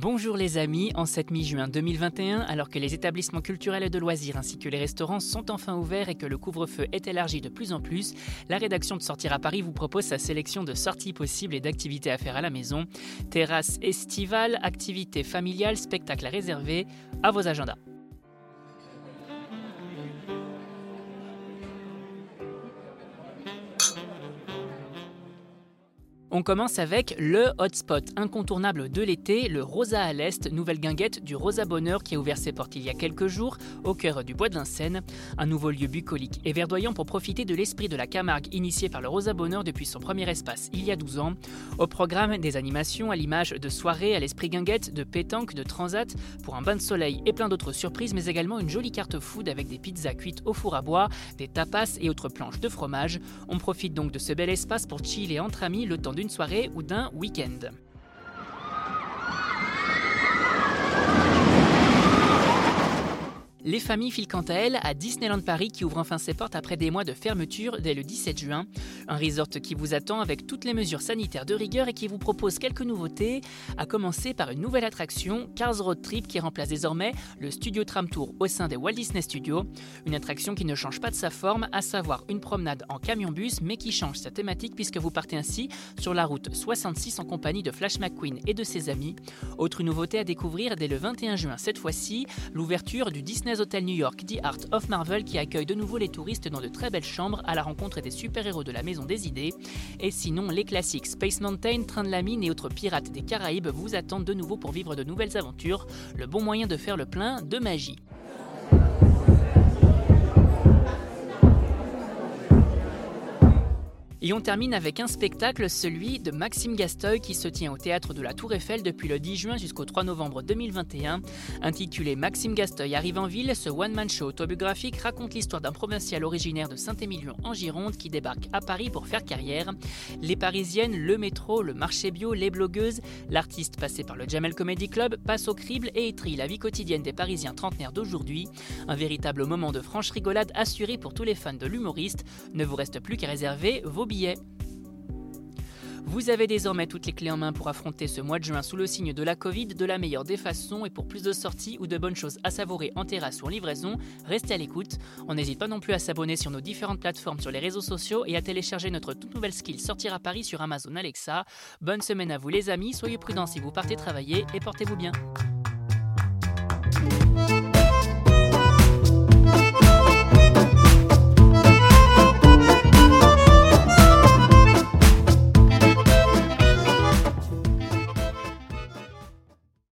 Bonjour les amis, en cette mi-juin 2021, alors que les établissements culturels et de loisirs ainsi que les restaurants sont enfin ouverts et que le couvre-feu est élargi de plus en plus, la rédaction de Sortir à Paris vous propose sa sélection de sorties possibles et d'activités à faire à la maison. Terrasse estivale, activités familiales, spectacles à réserver, à vos agendas. On commence avec le hotspot incontournable de l'été, le Rosa à l'Est, nouvelle guinguette du Rosa Bonheur qui a ouvert ses portes il y a quelques jours au cœur du bois de Vincennes. Un nouveau lieu bucolique et verdoyant pour profiter de l'esprit de la Camargue initié par le Rosa Bonheur depuis son premier espace il y a 12 ans. Au programme, des animations à l'image de soirées à l'esprit guinguette, de pétanque, de transat, pour un bain de soleil et plein d'autres surprises, mais également une jolie carte food avec des pizzas cuites au four à bois, des tapas et autres planches de fromage. On profite donc de ce bel espace pour chiller entre amis le temps d'une soirée ou d'un week-end. Les familles filent quant à elles à Disneyland Paris qui ouvre enfin ses portes après des mois de fermeture dès le 17 juin. Un resort qui vous attend avec toutes les mesures sanitaires de rigueur et qui vous propose quelques nouveautés, à commencer par une nouvelle attraction, Cars Road Trip qui remplace désormais le Studio Tram Tour au sein des Walt Disney Studios. Une attraction qui ne change pas de sa forme, à savoir une promenade en camion-bus, mais qui change sa thématique puisque vous partez ainsi sur la route 66 en compagnie de Flash McQueen et de ses amis. Autre nouveauté à découvrir dès le 21 juin cette fois-ci, l'ouverture du Disney Hôtel New York The Art of Marvel qui accueille de nouveau les touristes dans de très belles chambres à la rencontre des super-héros de la Maison des Idées. Et sinon, les classiques Space Mountain, Train de la Mine et autres pirates des Caraïbes vous attendent de nouveau pour vivre de nouvelles aventures, le bon moyen de faire le plein de magie. Et on termine avec un spectacle, celui de Maxime Gasteuil, qui se tient au théâtre de la Tour Eiffel depuis le 10 juin jusqu'au 3 novembre 2021. Intitulé Maxime Gasteuil arrive en ville, ce one-man show autobiographique raconte l'histoire d'un provincial originaire de Saint-Émilion en Gironde qui débarque à Paris pour faire carrière. Les Parisiennes, le métro, le marché bio, les blogueuses, l'artiste passé par le Jamel Comedy Club passe au crible et étrie la vie quotidienne des Parisiens trentenaires d'aujourd'hui. Un véritable moment de franche rigolade assuré pour tous les fans de l'humoriste. Ne vous reste plus qu'à réserver vos billets. Vous avez désormais toutes les clés en main pour affronter ce mois de juin sous le signe de la Covid de la meilleure des façons et pour plus de sorties ou de bonnes choses à savourer en terrasse ou en livraison, restez à l'écoute. On n'hésite pas non plus à s'abonner sur nos différentes plateformes sur les réseaux sociaux et à télécharger notre toute nouvelle skill Sortir à Paris sur Amazon Alexa. Bonne semaine à vous les amis, soyez prudents si vous partez travailler et portez-vous bien.